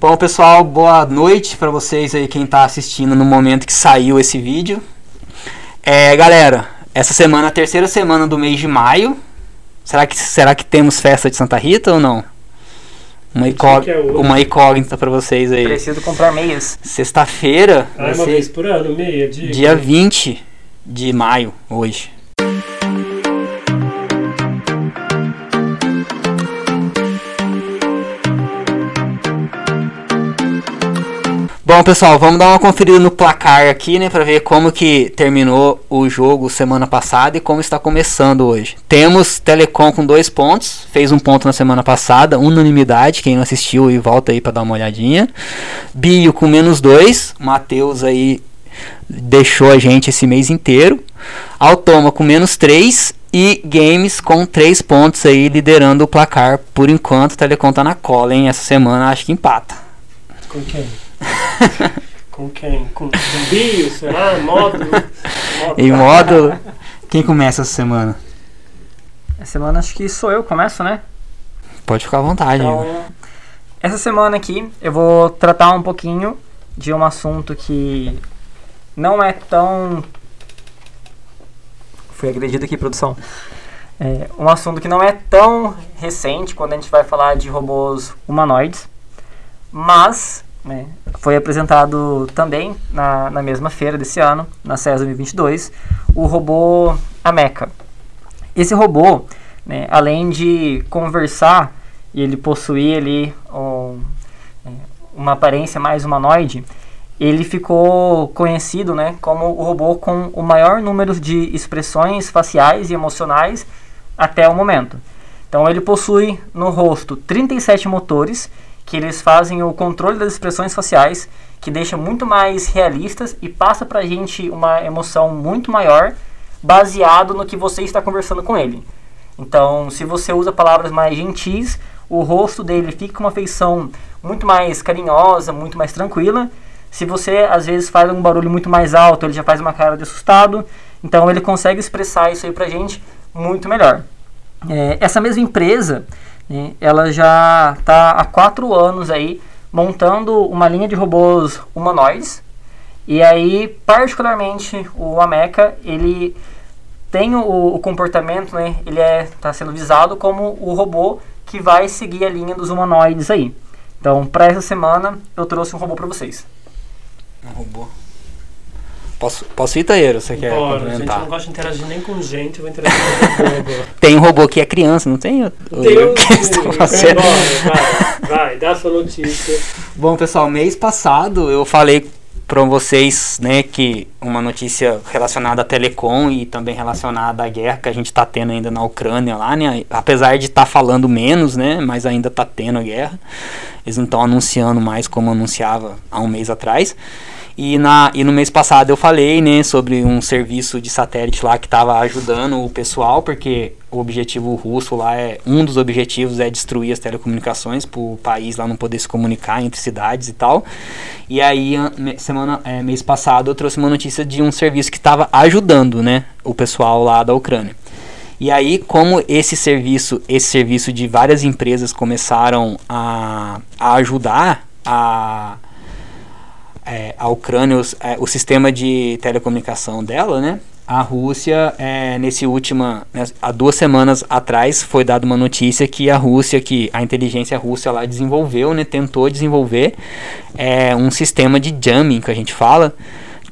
Bom, pessoal, boa noite para vocês aí, quem tá assistindo no momento que saiu esse vídeo. É, galera, essa semana, a terceira semana do mês de maio. Será que, será que temos festa de Santa Rita ou não? Uma, incó é uma incógnita para vocês aí. Preciso comprar meias. Sexta-feira, Ah, vai uma vez por ano, meia, dia. dia 20 de maio, hoje. Bom, pessoal, vamos dar uma conferida no placar aqui, né, para ver como que terminou o jogo semana passada e como está começando hoje. Temos Telecom com dois pontos, fez um ponto na semana passada, unanimidade, quem não assistiu e volta aí para dar uma olhadinha. Bio com menos dois, Matheus aí deixou a gente esse mês inteiro. Automa com menos 3 e Games com 3 pontos aí liderando o placar por enquanto. Telecom tá na cola, hein? Essa semana acho que empata. Com quem? Com quem? Com Zumbio, será? Módulo? Em módulo. Quem começa essa semana? Essa semana acho que sou eu que começo, né? Pode ficar à vontade. Então, essa semana aqui eu vou tratar um pouquinho de um assunto que não é tão. Fui agredido aqui, produção. É, um assunto que não é tão recente quando a gente vai falar de robôs humanoides, mas né, foi apresentado também na, na mesma feira desse ano, na CES 2022, o robô Ameca. Esse robô, né, além de conversar e ele possuir ali um, é, uma aparência mais humanoide, ele ficou conhecido né, como o robô com o maior número de expressões faciais e emocionais até o momento. Então ele possui no rosto 37 motores que eles fazem o controle das expressões faciais, que deixa muito mais realistas e passa pra gente uma emoção muito maior baseado no que você está conversando com ele. Então, se você usa palavras mais gentis, o rosto dele fica com uma feição muito mais carinhosa, muito mais tranquila. Se você às vezes faz um barulho muito mais alto, ele já faz uma cara de assustado. Então ele consegue expressar isso aí pra gente muito melhor. É, essa mesma empresa, ela já está há quatro anos aí montando uma linha de robôs humanoides. E aí, particularmente, o Ameca, ele tem o, o comportamento, né, ele é tá sendo visado como o robô que vai seguir a linha dos humanoides aí. Então, para essa semana, eu trouxe um robô para vocês. Um robô. Posso, posso ir, Taeiro? Você quer Bora, a gente não gosta de interagir nem com gente, eu vou interagir com o robô. Tem um robô que é criança, não tem? O- o- Tem um- que estão vai fazendo? vai, vai, dá sua notícia. Bom, pessoal, mês passado eu falei para vocês, né, que uma notícia relacionada à telecom e também relacionada à guerra que a gente está tendo ainda na Ucrânia lá, né? Apesar de estar falando menos, né, mas ainda está tendo a guerra. Eles não estão anunciando mais como anunciava há um mês atrás. E, na, e no mês passado eu falei né, sobre um serviço de satélite lá que estava ajudando o pessoal, porque o objetivo russo lá é. Um dos objetivos é destruir as telecomunicações para o país lá não poder se comunicar entre cidades e tal. E aí, semana, é, mês passado, eu trouxe uma notícia de um serviço que estava ajudando né, o pessoal lá da Ucrânia. E aí, como esse serviço, esse serviço de várias empresas começaram a, a ajudar a é, a Ucrânia, os- é, o sistema de telecomunicação dela, né? A Rússia, é, nesse última, né, há duas semanas atrás, foi dada uma notícia que a Rússia, que a inteligência russa lá desenvolveu, né, tentou desenvolver é, um sistema de jamming que a gente fala,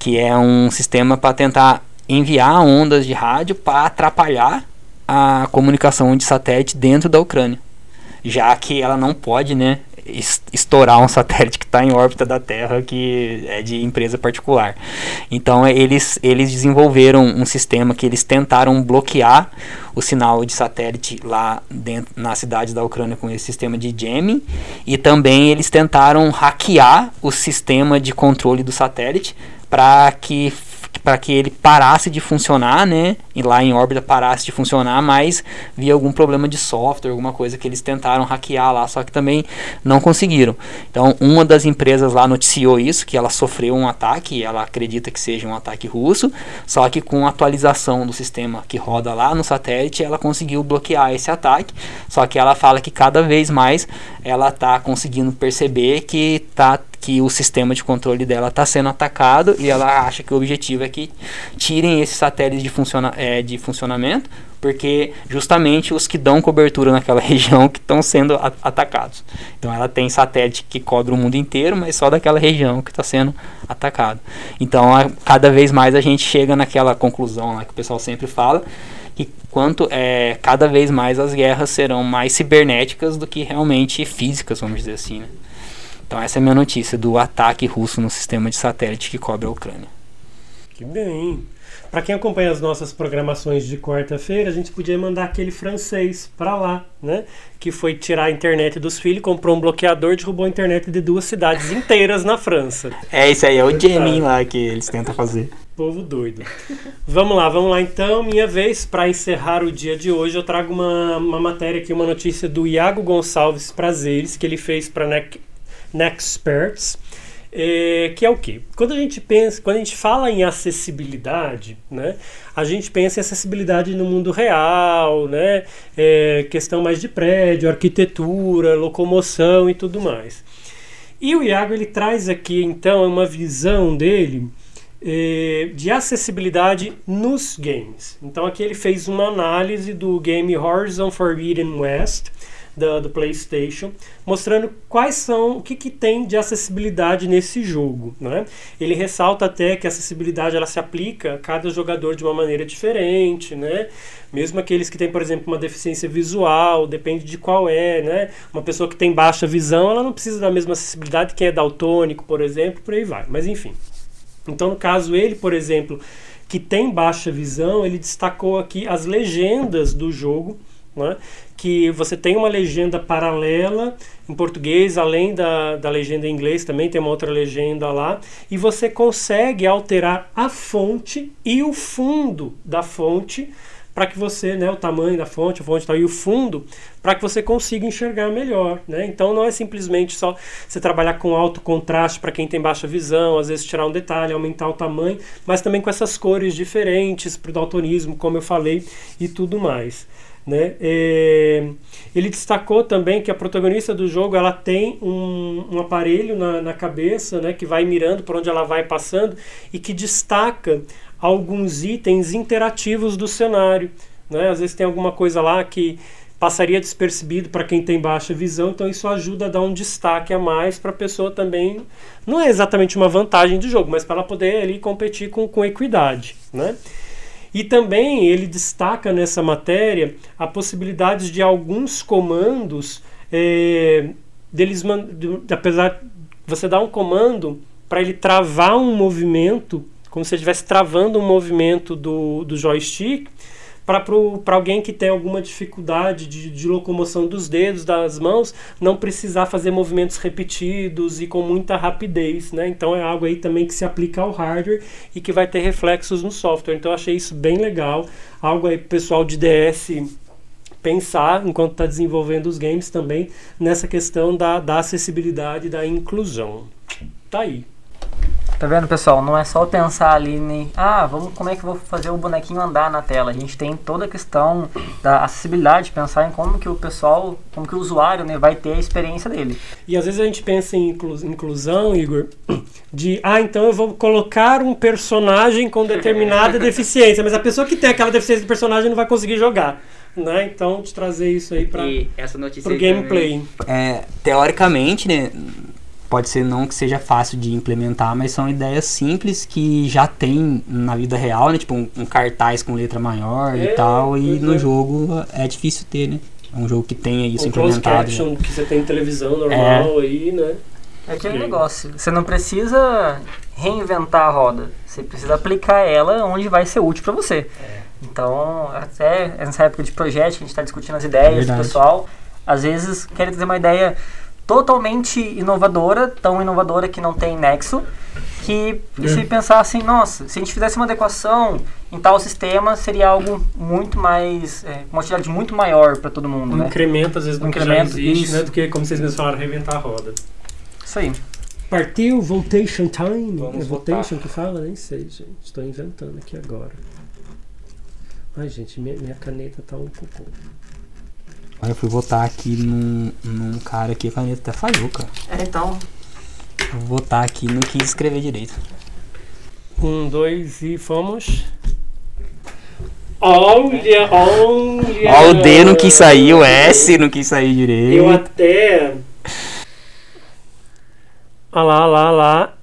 que é um sistema para tentar enviar ondas de rádio para atrapalhar a comunicação de satélite dentro da Ucrânia, já que ela não pode, né, estourar um satélite que está em órbita da Terra que é de empresa particular. Então eles, eles desenvolveram um sistema que eles tentaram bloquear o sinal de satélite lá dentro na cidade da Ucrânia com esse sistema de jamming e também eles tentaram hackear o sistema de controle do satélite para que para que ele parasse de funcionar, né? E lá em órbita parasse de funcionar, mas via algum problema de software, alguma coisa que eles tentaram hackear lá, só que também não conseguiram. Então, uma das empresas lá noticiou isso, que ela sofreu um ataque, ela acredita que seja um ataque russo, só que com atualização do sistema que roda lá no satélite, ela conseguiu bloquear esse ataque. Só que ela fala que cada vez mais ela está conseguindo perceber que, tá, que o sistema de controle dela está sendo atacado e ela acha que o objetivo é que tirem esse satélite de, funciona, é, de funcionamento porque justamente os que dão cobertura naquela região que estão sendo atacados. Então ela tem satélite que cobre o mundo inteiro, mas só daquela região que está sendo atacado. Então a, cada vez mais a gente chega naquela conclusão lá que o pessoal sempre fala que quanto é cada vez mais as guerras serão mais cibernéticas do que realmente físicas, vamos dizer assim. Né? Então essa é a minha notícia do ataque russo no sistema de satélite que cobre a Ucrânia. Que bem. Para quem acompanha as nossas programações de quarta-feira, a gente podia mandar aquele francês para lá, né? Que foi tirar a internet dos filhos, comprou um bloqueador, derrubou a internet de duas cidades inteiras na França. É, isso aí é o Jamming lá que eles tentam fazer. Povo doido. Vamos lá, vamos lá então. Minha vez, para encerrar o dia de hoje, eu trago uma, uma matéria aqui, uma notícia do Iago Gonçalves Prazeres, que ele fez para Nexperts. É, que é o que? Quando a gente pensa, quando a gente fala em acessibilidade, né, a gente pensa em acessibilidade no mundo real, né, é, questão mais de prédio, arquitetura, locomoção e tudo mais. E o Iago ele traz aqui então uma visão dele é, de acessibilidade nos games. Então aqui ele fez uma análise do game Horizon Forbidden West da, do PlayStation, mostrando quais são, o que, que tem de acessibilidade nesse jogo. Né? Ele ressalta até que a acessibilidade ela se aplica a cada jogador de uma maneira diferente, né? mesmo aqueles que têm, por exemplo, uma deficiência visual, depende de qual é. Né? Uma pessoa que tem baixa visão, ela não precisa da mesma acessibilidade que é daltônico, por exemplo, por aí vai. Mas enfim. Então, no caso, ele, por exemplo, que tem baixa visão, ele destacou aqui as legendas do jogo, né? que você tem uma legenda paralela em português, além da, da legenda em inglês, também tem uma outra legenda lá, e você consegue alterar a fonte e o fundo da fonte para que você, né, o tamanho da fonte, a fonte tal, e o fundo, para que você consiga enxergar melhor, né? Então não é simplesmente só você trabalhar com alto contraste para quem tem baixa visão, às vezes tirar um detalhe, aumentar o tamanho, mas também com essas cores diferentes para o daltonismo, como eu falei, e tudo mais. Né? É, ele destacou também que a protagonista do jogo ela tem um, um aparelho na, na, cabeça né, que vai mirando por onde ela vai passando e que destaca alguns itens interativos do cenário. Né? Às vezes tem alguma coisa lá que passaria despercebido para quem tem baixa visão, então isso ajuda a dar um destaque a mais para a pessoa também. Não é exatamente uma vantagem do jogo, mas para ela poder ali competir com, com equidade. Né? E também ele destaca nessa matéria a possibilidade de alguns comandos é, deles de, apesar você dar um comando para ele travar um movimento, como se estivesse travando um movimento do, do joystick, para alguém que tem alguma dificuldade de, de, locomoção dos dedos, das mãos, não precisar fazer movimentos repetidos e com muita rapidez. Né? Então é algo aí também que se aplica ao hardware e que vai ter reflexos no software. Então eu achei isso bem legal. Algo aí pessoal de DS pensar enquanto está desenvolvendo os games também nessa questão da, da acessibilidade da inclusão. Tá aí. Tá vendo, pessoal? Não é só pensar ali em, ah, vamos, como é que eu vou fazer o bonequinho andar na tela. A gente tem toda a questão da acessibilidade, pensar em como que o pessoal, como que o usuário, né, vai ter a experiência dele. E às vezes a gente pensa em inclusão, Igor, de, ah, então eu vou colocar um personagem com determinada deficiência, mas a pessoa que tem aquela deficiência do personagem não vai conseguir jogar. Né? Então, de trazer isso aí para o gameplay. É, teoricamente, né, pode ser não que seja fácil de implementar, mas são ideias simples que já tem na vida real, né? Tipo um, um cartaz com letra maior é, e tal, e no é. jogo é difícil ter, né? É um jogo que tenha isso um implementado. Caption, que você tem televisão normal é. aí, né? É aquele negócio. Você não precisa reinventar a roda. Você precisa aplicar ela onde vai ser útil para você. É. Então, até nessa época de projeto, que a gente está discutindo as ideias do pessoal, às vezes querem trazer uma ideia totalmente inovadora, tão inovadora que não tem nexo, que é. se pensar assim, nossa, se a gente fizesse uma adequação em tal sistema, seria algo muito mais, é, uma utilidade muito maior para todo mundo. Um né? incremento, às vezes, do um que já existe, né, do que, como vocês mesmos falaram, reventar a roda. Isso aí. Partiu Voltation Time. Vamos é Voltation que fala? Nem sei, gente. Estou inventando aqui agora. Ai, gente, minha, minha caneta tá um cocô. Aí eu fui votar aqui num, num cara aqui, a caneta até falhou, cara. É, então. Vou votar aqui, não quis escrever direito. Um, dois e fomos. Olha, olha. Ó, o D não quis sair, o S não quis sair direito. Eu até. Olha lá, olha lá, olha lá.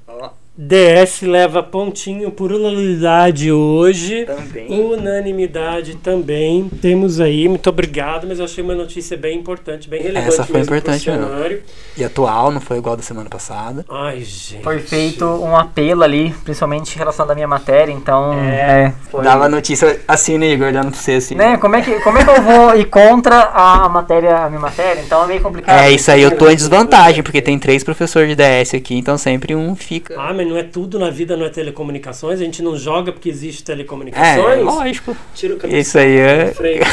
DS leva pontinho por unanimidade hoje. Também. Unanimidade também. Temos aí, muito obrigado, mas eu achei uma notícia bem importante, bem relevante. Essa foi importante mesmo. cenário. E atual, não foi igual da semana passada. Ai, gente. Foi feito um apelo ali, principalmente em relação à minha matéria, então. É, foi. Dava notícia assim, né, Igor? Dando pra você assim. Né, como é, que, como é que eu vou ir contra a matéria, a minha matéria? Então é meio complicado. É, isso aí eu tô em desvantagem, porque tem três professores de DS aqui, então sempre um fica. Ah, mas não é tudo na vida, não é telecomunicações. A gente não joga porque existe É, telecomunicações. lógico. Tira o cabelo Isso aí é. frente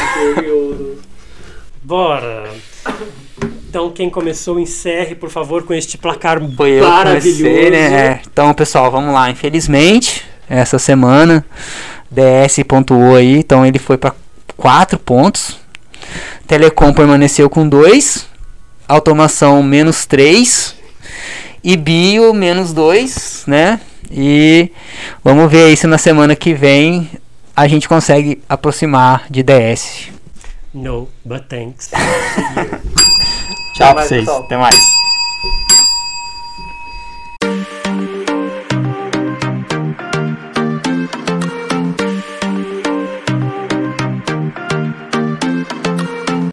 Bora. Então, quem começou, encerre, por favor, com este placar Foi maravilhoso. comecei, né? É. Então, pessoal, vamos lá. Infelizmente, essa semana, DS pontuou aí, então ele foi para 4 pontos. Telecom permaneceu com 2. Automação menos 3. E Bio menos 2, né? E vamos ver aí se na semana que vem a gente consegue aproximar de DS. No, but thanks. Tchau pra vocês. pessoal. Até mais.